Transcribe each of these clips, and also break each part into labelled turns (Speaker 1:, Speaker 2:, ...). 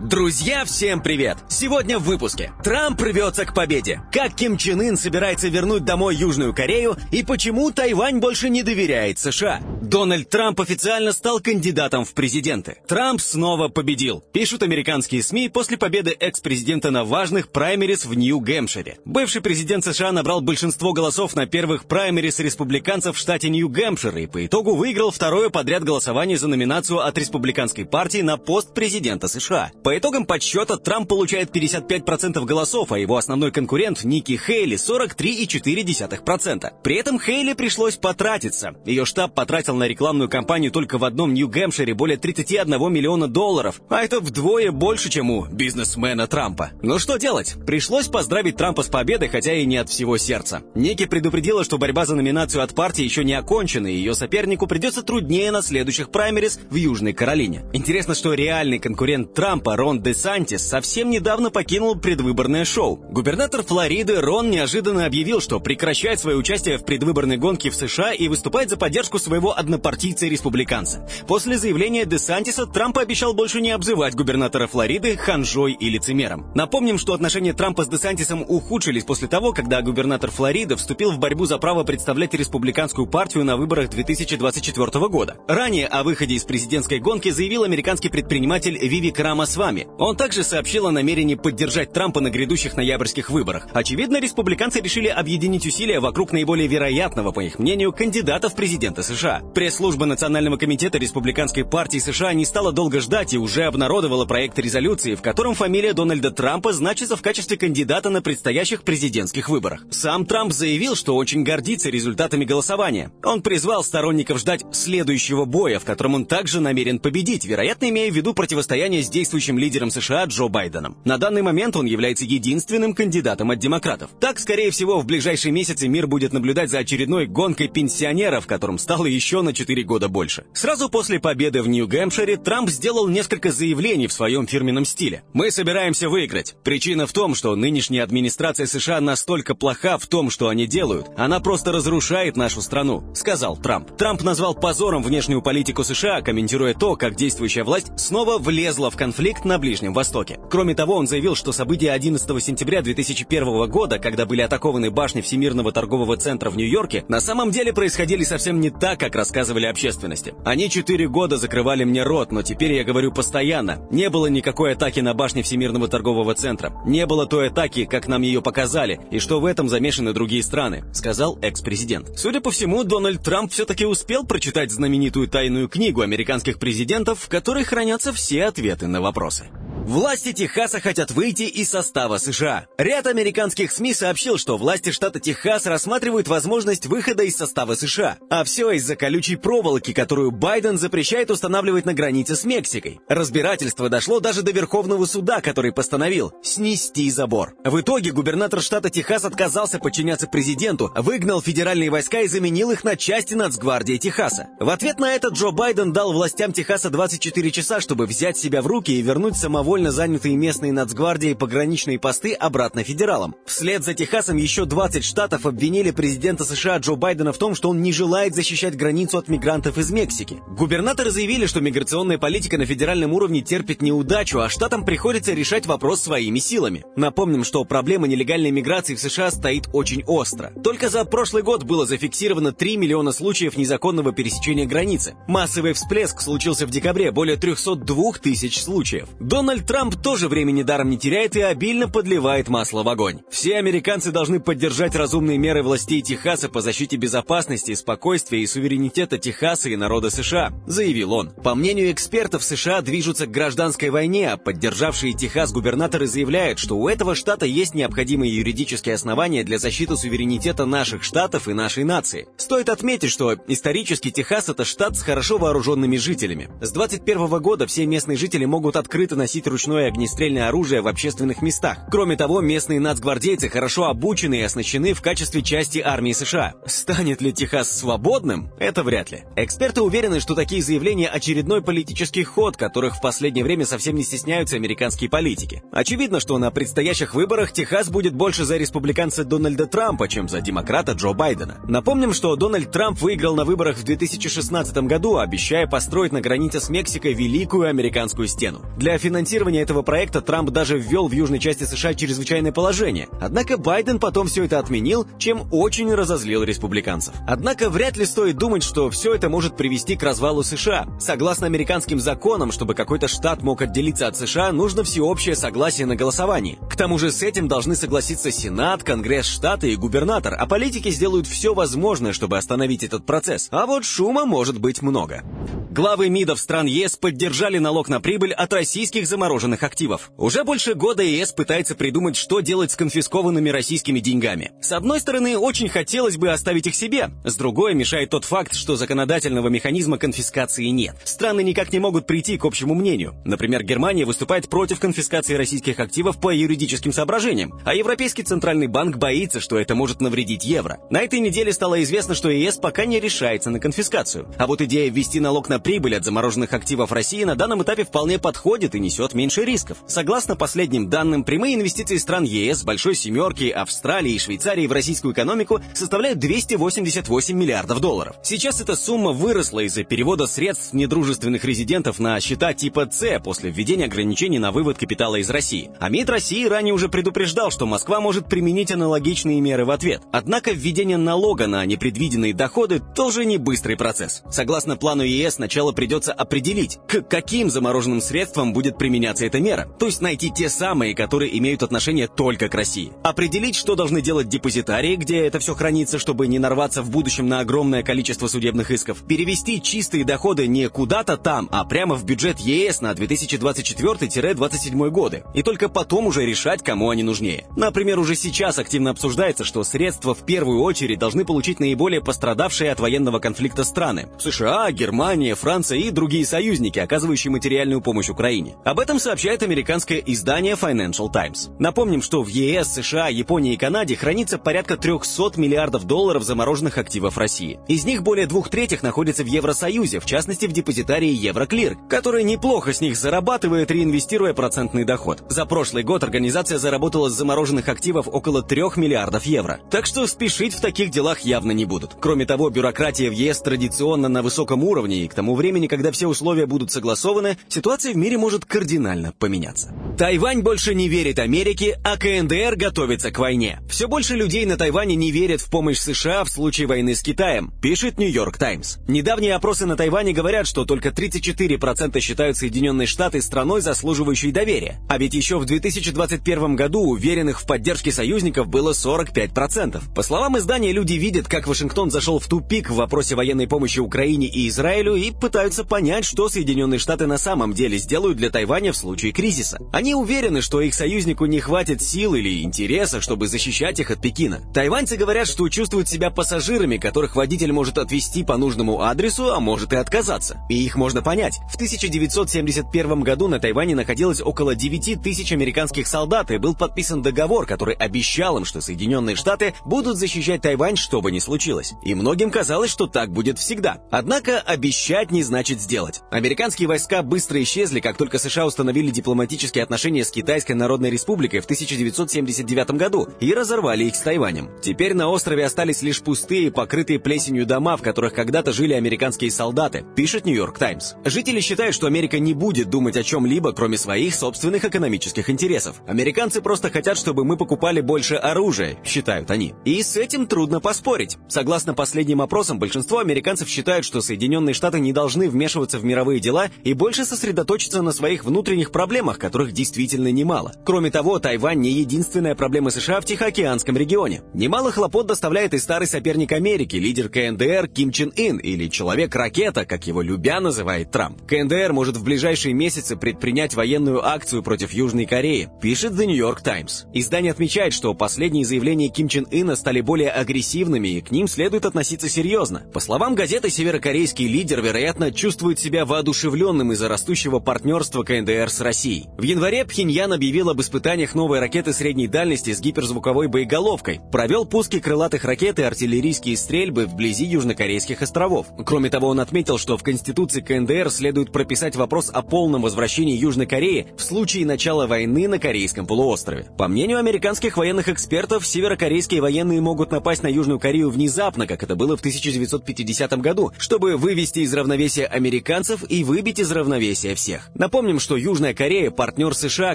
Speaker 1: Друзья, всем привет! Сегодня в выпуске. Трамп рвется к победе. Как Ким Чен Ын собирается вернуть домой Южную Корею и почему Тайвань больше не доверяет США. Дональд Трамп официально стал кандидатом в президенты. Трамп снова победил, пишут американские СМИ после победы экс-президента на важных праймерис в Нью-Гэмпшире. Бывший президент США набрал большинство голосов на первых праймерис республиканцев в штате Нью-Гэмпшир и по итогу выиграл второе подряд голосование за номинацию от республиканской партии на пост президента США. По итогам подсчета Трамп получает 55% голосов, а его основной конкурент Ники Хейли 43,4%. При этом Хейли пришлось потратиться. Ее штаб потратил на рекламную кампанию только в одном Нью-Гэмпшире более 31 миллиона долларов, а это вдвое больше, чем у бизнесмена Трампа. Ну что делать? Пришлось поздравить Трампа с победой, хотя и не от всего сердца. Ники предупредила, что борьба за номинацию от партии еще не окончена, и ее сопернику придется труднее на следующих праймерис в Южной Каролине. Интересно, что реальный конкурент Трампа Рон Де Сантис совсем недавно покинул предвыборное шоу. Губернатор Флориды Рон неожиданно объявил, что прекращает свое участие в предвыборной гонке в США и выступает за поддержку своего однопартийца-республиканца. После заявления Де Сантиса Трамп обещал больше не обзывать губернатора Флориды ханжой и лицемером. Напомним, что отношения Трампа с Де Сантисом ухудшились после того, когда губернатор Флориды вступил в борьбу за право представлять республиканскую партию на выборах 2024 года. Ранее о выходе из президентской гонки заявил американский предприниматель Вивик Рамасвами, вами. Он также сообщил о намерении поддержать Трампа на грядущих ноябрьских выборах. Очевидно, республиканцы решили объединить усилия вокруг наиболее вероятного, по их мнению, кандидата в президенты США. Пресс-служба Национального комитета Республиканской партии США не стала долго ждать и уже обнародовала проект резолюции, в котором фамилия Дональда Трампа значится в качестве кандидата на предстоящих президентских выборах. Сам Трамп заявил, что очень гордится результатами голосования. Он призвал сторонников ждать следующего боя, в котором он также намерен победить, вероятно, имея в виду противостояние с действующим лидером США Джо Байденом. На данный момент он является единственным кандидатом от демократов. Так, скорее всего, в ближайшие месяцы мир будет наблюдать за очередной гонкой пенсионеров, которым стало еще на 4 года больше. Сразу после победы в Нью-Гэмпшире Трамп сделал несколько заявлений в своем фирменном стиле. «Мы собираемся выиграть. Причина в том, что нынешняя администрация США настолько плоха в том, что они делают, она просто разрушает нашу страну», — сказал Трамп. Трамп назвал позором внешнюю политику США, комментируя то, как действующая власть снова влезла в конфликт на Ближнем Востоке. Кроме того, он заявил, что события 11 сентября 2001 года, когда были атакованы башни Всемирного торгового центра в Нью-Йорке, на самом деле происходили совсем не так, как рассказывали общественности. Они четыре года закрывали мне рот, но теперь я говорю постоянно. Не было никакой атаки на башни Всемирного торгового центра. Не было той атаки, как нам ее показали, и что в этом замешаны другие страны, сказал экс-президент. Судя по всему, Дональд Трамп все-таки успел прочитать знаменитую тайную книгу американских президентов, в которой хранятся все ответы на вопросы. français. Власти Техаса хотят выйти из состава США. Ряд американских СМИ сообщил, что власти штата Техас рассматривают возможность выхода из состава США. А все из-за колючей проволоки, которую Байден запрещает устанавливать на границе с Мексикой. Разбирательство дошло даже до Верховного суда, который постановил снести забор. В итоге губернатор штата Техас отказался подчиняться президенту, выгнал федеральные войска и заменил их на части Нацгвардии Техаса. В ответ на это Джо Байден дал властям Техаса 24 часа, чтобы взять себя в руки и вернуть самовольно добровольно занятые местные нацгвардии пограничные посты обратно федералам. Вслед за Техасом еще 20 штатов обвинили президента США Джо Байдена в том, что он не желает защищать границу от мигрантов из Мексики. Губернаторы заявили, что миграционная политика на федеральном уровне терпит неудачу, а штатам приходится решать вопрос своими силами. Напомним, что проблема нелегальной миграции в США стоит очень остро. Только за прошлый год было зафиксировано 3 миллиона случаев незаконного пересечения границы. Массовый всплеск случился в декабре, более 302 тысяч случаев. Дональд Трамп тоже времени даром не теряет и обильно подливает масло в огонь. Все американцы должны поддержать разумные меры властей Техаса по защите безопасности, спокойствия и суверенитета Техаса и народа США, заявил он. По мнению экспертов, США движутся к гражданской войне, а поддержавшие Техас губернаторы заявляют, что у этого штата есть необходимые юридические основания для защиты суверенитета наших штатов и нашей нации. Стоит отметить, что исторически Техас это штат с хорошо вооруженными жителями. С 21 года все местные жители могут открыто носить ручное огнестрельное оружие в общественных местах. Кроме того, местные нацгвардейцы хорошо обучены и оснащены в качестве части армии США. Станет ли Техас свободным? Это вряд ли. Эксперты уверены, что такие заявления – очередной политический ход, которых в последнее время совсем не стесняются американские политики. Очевидно, что на предстоящих выборах Техас будет больше за республиканца Дональда Трампа, чем за демократа Джо Байдена. Напомним, что Дональд Трамп выиграл на выборах в 2016 году, обещая построить на границе с Мексикой Великую Американскую стену. Для финансирования финансирования этого проекта Трамп даже ввел в южной части США чрезвычайное положение. Однако Байден потом все это отменил, чем очень разозлил республиканцев. Однако вряд ли стоит думать, что все это может привести к развалу США. Согласно американским законам, чтобы какой-то штат мог отделиться от США, нужно всеобщее согласие на голосовании. К тому же с этим должны согласиться Сенат, Конгресс штата и губернатор, а политики сделают все возможное, чтобы остановить этот процесс. А вот шума может быть много. Главы МИДов стран ЕС поддержали налог на прибыль от российских замороженных активов. Уже больше года ЕС пытается придумать, что делать с конфискованными российскими деньгами. С одной стороны, очень хотелось бы оставить их себе. С другой, мешает тот факт, что законодательного механизма конфискации нет. Страны никак не могут прийти к общему мнению. Например, Германия выступает против конфискации российских активов по юридическим соображениям, а Европейский Центральный банк боится, что это может навредить евро. На этой неделе стало известно, что ЕС пока не решается на конфискацию. А вот идея ввести налог на прибыль от замороженных активов России на данном этапе вполне подходит и несет меньше рисков. Согласно последним данным, прямые инвестиции стран ЕС, Большой Семерки, Австралии и Швейцарии в российскую экономику составляют 288 миллиардов долларов. Сейчас эта сумма выросла из-за перевода средств недружественных резидентов на счета типа С после введения ограничений на вывод капитала из России. А МИД России ранее уже предупреждал, что Москва может применить аналогичные меры в ответ. Однако введение налога на непредвиденные доходы тоже не быстрый процесс. Согласно плану ЕС, сначала придется определить, к каким замороженным средствам будет применяться эта мера, то есть найти те самые, которые имеют отношение только к России. Определить, что должны делать депозитарии, где это все хранится, чтобы не нарваться в будущем на огромное количество судебных исков. Перевести чистые доходы не куда-то там, а прямо в бюджет ЕС на 2024-2027 годы. И только потом уже решать, кому они нужнее. Например, уже сейчас активно обсуждается, что средства в первую очередь должны получить наиболее пострадавшие от военного конфликта страны. США, Германия, Франция и другие союзники, оказывающие материальную помощь Украине. Об этом сообщает американское издание Financial Times. Напомним, что в ЕС, США, Японии и Канаде хранится порядка 300 миллиардов долларов замороженных активов России. Из них более двух третьих находится в Евросоюзе, в частности в депозитарии Евроклир, который неплохо с них зарабатывает, реинвестируя процентный доход. За прошлый год организация заработала с замороженных активов около 3 миллиардов евро. Так что спешить в таких делах явно не будут. Кроме того, бюрократия в ЕС традиционно на высоком уровне, и к тому времени, когда все условия будут согласованы, ситуация в мире может кардинально поменяться. Тайвань больше не верит Америке, а КНДР готовится к войне. Все больше людей на Тайване не верят в помощь США в случае войны с Китаем, пишет Нью-Йорк Таймс. Недавние опросы на Тайване говорят, что только 34% считают Соединенные Штаты страной, заслуживающей доверия. А ведь еще в 2021 году уверенных в поддержке союзников было 45%. По словам издания, люди видят, как Вашингтон зашел в тупик в вопросе военной помощи Украине и Израилю и пытаются понять, что Соединенные Штаты на самом деле сделают для Тайваня в случае кризиса. Они уверены, что их союзнику не хватит сил или интереса, чтобы защищать их от Пекина. Тайваньцы говорят, что чувствуют себя пассажирами, которых водитель может отвезти по нужному адресу, а может и отказаться. И их можно понять. В 1971 году на Тайване находилось около 9 тысяч американских солдат, и был подписан договор, который обещал им, что Соединенные Штаты будут защищать Тайвань, что бы ни случилось. И многим казалось, что так будет всегда. Однако обещать не значит сделать. Американские войска быстро исчезли, как только США установили дипломатические отношения с Китайской Народной Республикой в 1979 году и разорвали их с Тайванем. Теперь на острове остались лишь пустые, покрытые плесенью дома, в которых когда-то жили американские солдаты, пишет Нью-Йорк Таймс. Жители считают, что Америка не будет думать о чем-либо, кроме своих собственных экономических интересов. Американцы просто хотят, чтобы мы покупали больше оружия, считают они. И с этим трудно поспорить. Согласно последним опросам, большинство американцев считают, что Соединенные Штаты не должны вмешиваться в мировые дела и больше сосредоточиться на своих внутренних проблемах, которых действительно немало. Кроме того, Тайвань не единственная проблема США в Тихоокеанском регионе. Немало хлопот доставляет и старый соперник Америки, лидер КНДР Ким Чен Ин, или Человек-ракета, как его любя называет Трамп. КНДР может в ближайшие месяцы предпринять военную акцию против Южной Кореи, пишет The New York Times. Издание отмечает, что последние заявления Ким Чен Ына стали более агрессивными и к ним следует относиться серьезно. По словам газеты, северокорейский лидер, вероятно, чувствует себя воодушевленным из-за растущего партнерства КНДР с Россией. В январе Пхеньян объявил об испытаниях новой ракеты средней дальности с гиперзвуковой боеголовкой, провел пуски крылатых ракет и артиллерийские стрельбы вблизи Южнокорейских островов. Кроме того, он отметил, что в Конституции КНДР следует прописать вопрос о полном возвращении Южной Кореи в случае начала войны на Корейском полуострове. По мнению американских военных экспертов, северокорейские военные могут напасть на Южную Корею внезапно, как это было в 1950 году, чтобы вывести из равновесия американцев и выбить из равновесия всех. Напомним, что Южная Корея – партнер США,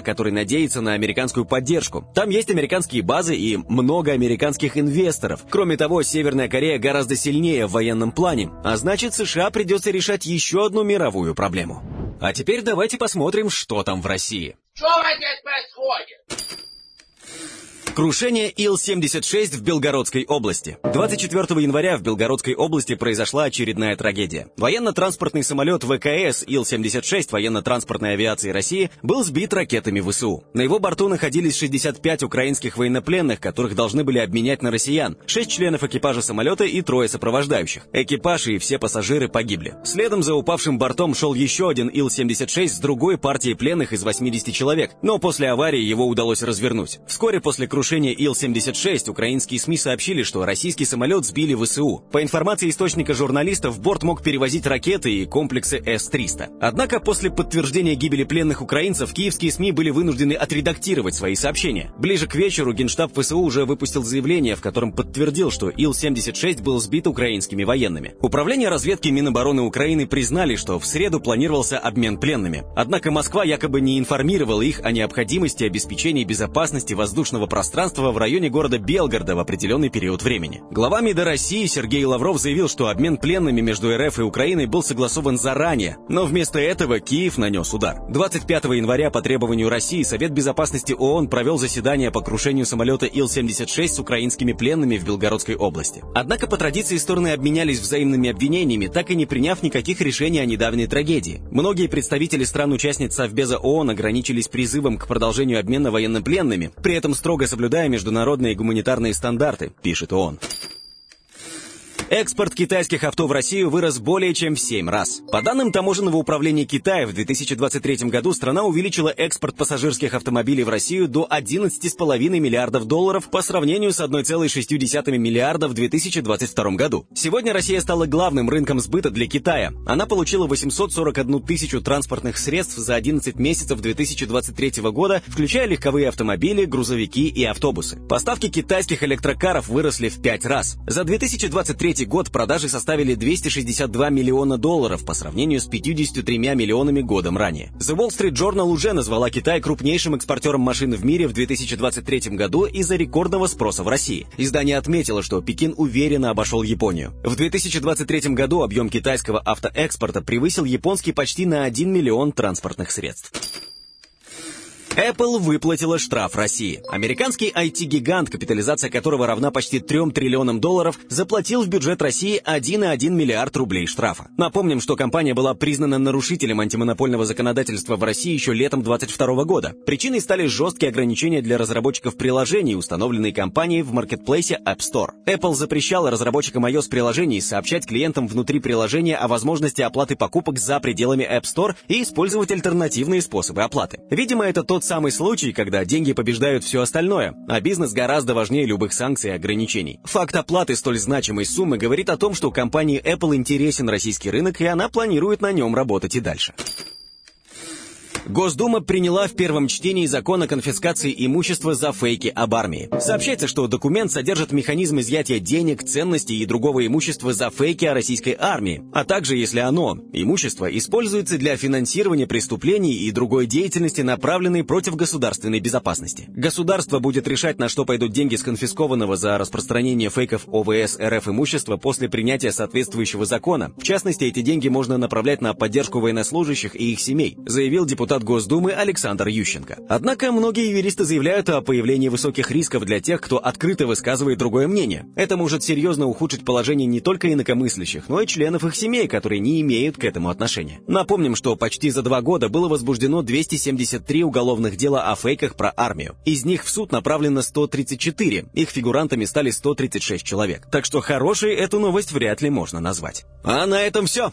Speaker 1: который надеется на американскую поддержку. Там есть американские базы и много американских инвесторов. Кроме того, Северная Корея гораздо сильнее в военном плане, а значит США придется решать еще одну мировую проблему. А теперь давайте посмотрим, что там в России. Что происходит? Крушение Ил-76 в Белгородской области. 24 января в Белгородской области произошла очередная трагедия. Военно-транспортный самолет ВКС Ил-76 военно-транспортной авиации России был сбит ракетами ВСУ. На его борту находились 65 украинских военнопленных, которых должны были обменять на россиян, 6 членов экипажа самолета и трое сопровождающих. Экипаж и все пассажиры погибли. Следом за упавшим бортом шел еще один Ил-76 с другой партией пленных из 80 человек, но после аварии его удалось развернуть. Вскоре после крушения крушения Ил-76 украинские СМИ сообщили, что российский самолет сбили ВСУ. По информации источника журналистов, борт мог перевозить ракеты и комплексы С-300. Однако после подтверждения гибели пленных украинцев, киевские СМИ были вынуждены отредактировать свои сообщения. Ближе к вечеру Генштаб ВСУ уже выпустил заявление, в котором подтвердил, что Ил-76 был сбит украинскими военными. Управление разведки Минобороны Украины признали, что в среду планировался обмен пленными. Однако Москва якобы не информировала их о необходимости обеспечения безопасности воздушного пространства пространство в районе города Белгорода в определенный период времени. Глава МИДа России Сергей Лавров заявил, что обмен пленными между РФ и Украиной был согласован заранее, но вместо этого Киев нанес удар. 25 января по требованию России Совет Безопасности ООН провел заседание по крушению самолета Ил-76 с украинскими пленными в Белгородской области. Однако по традиции стороны обменялись взаимными обвинениями, так и не приняв никаких решений о недавней трагедии. Многие представители стран-участниц Совбеза ООН ограничились призывом к продолжению обмена военнопленными, при этом строго соблюдая международные гуманитарные стандарты, пишет он. Экспорт китайских авто в Россию вырос более чем в 7 раз. По данным Таможенного управления Китая, в 2023 году страна увеличила экспорт пассажирских автомобилей в Россию до 11,5 миллиардов долларов по сравнению с 1,6 миллиарда в 2022 году. Сегодня Россия стала главным рынком сбыта для Китая. Она получила 841 тысячу транспортных средств за 11 месяцев 2023 года, включая легковые автомобили, грузовики и автобусы. Поставки китайских электрокаров выросли в 5 раз. За 2023 2023 год продажи составили 262 миллиона долларов по сравнению с 53 миллионами годом ранее. The Wall Street Journal уже назвала Китай крупнейшим экспортером машин в мире в 2023 году из-за рекордного спроса в России. Издание отметило, что Пекин уверенно обошел Японию. В 2023 году объем китайского автоэкспорта превысил японский почти на 1 миллион транспортных средств. Apple выплатила штраф России. Американский IT-гигант, капитализация которого равна почти 3 триллионам долларов, заплатил в бюджет России 1,1 миллиард рублей штрафа. Напомним, что компания была признана нарушителем антимонопольного законодательства в России еще летом 2022 года. Причиной стали жесткие ограничения для разработчиков приложений, установленные компанией в маркетплейсе App Store. Apple запрещала разработчикам iOS-приложений сообщать клиентам внутри приложения о возможности оплаты покупок за пределами App Store и использовать альтернативные способы оплаты. Видимо, это тот самый случай, когда деньги побеждают все остальное, а бизнес гораздо важнее любых санкций и ограничений. Факт оплаты столь значимой суммы говорит о том, что компании Apple интересен российский рынок, и она планирует на нем работать и дальше. Госдума приняла в первом чтении закон о конфискации имущества за фейки об армии. Сообщается, что документ содержит механизм изъятия денег, ценностей и другого имущества за фейки о российской армии, а также если оно, имущество, используется для финансирования преступлений и другой деятельности, направленной против государственной безопасности. Государство будет решать, на что пойдут деньги с конфискованного за распространение фейков ОВС РФ имущества после принятия соответствующего закона. В частности, эти деньги можно направлять на поддержку военнослужащих и их семей, заявил депутат депутат Госдумы Александр Ющенко. Однако многие юристы заявляют о появлении высоких рисков для тех, кто открыто высказывает другое мнение. Это может серьезно ухудшить положение не только инакомыслящих, но и членов их семей, которые не имеют к этому отношения. Напомним, что почти за два года было возбуждено 273 уголовных дела о фейках про армию. Из них в суд направлено 134, их фигурантами стали 136 человек. Так что хорошей эту новость вряд ли можно назвать. А на этом все.